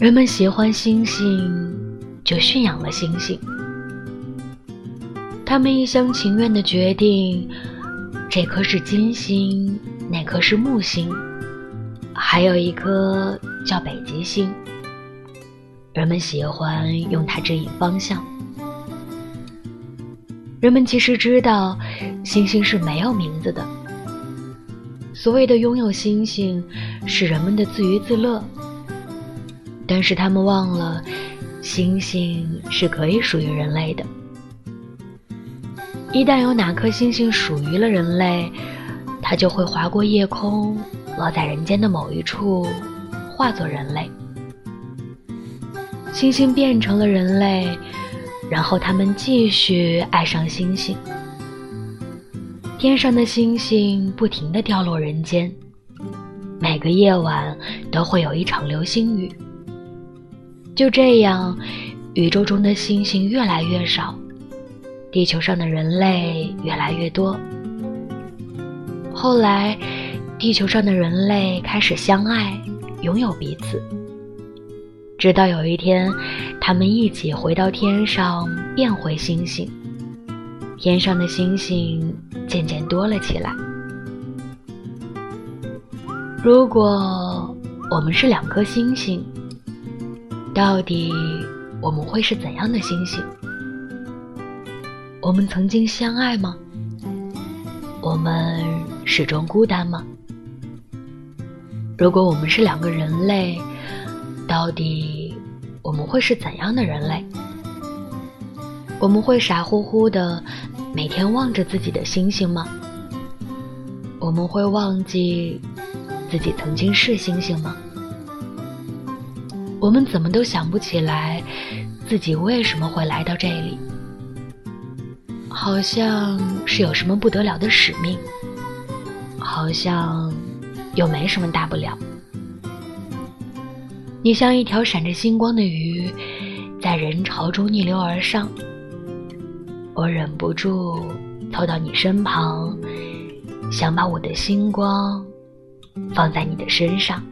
人们喜欢星星，就驯养了星星。他们一厢情愿地决定，这颗是金星，那颗是木星，还有一颗叫北极星。人们喜欢用它指引方向。人们其实知道，星星是没有名字的。所谓的拥有星星，是人们的自娱自乐。但是他们忘了，星星是可以属于人类的。一旦有哪颗星星属于了人类，它就会划过夜空，落在人间的某一处，化作人类。星星变成了人类，然后他们继续爱上星星。天上的星星不停地掉落人间，每个夜晚都会有一场流星雨。就这样，宇宙中的星星越来越少，地球上的人类越来越多。后来，地球上的人类开始相爱，拥有彼此。直到有一天，他们一起回到天上，变回星星。天上的星星渐渐多了起来。如果我们是两颗星星。到底我们会是怎样的星星？我们曾经相爱吗？我们始终孤单吗？如果我们是两个人类，到底我们会是怎样的人类？我们会傻乎乎的每天望着自己的星星吗？我们会忘记自己曾经是星星吗？我们怎么都想不起来，自己为什么会来到这里？好像是有什么不得了的使命，好像又没什么大不了。你像一条闪着星光的鱼，在人潮中逆流而上。我忍不住凑到你身旁，想把我的星光放在你的身上。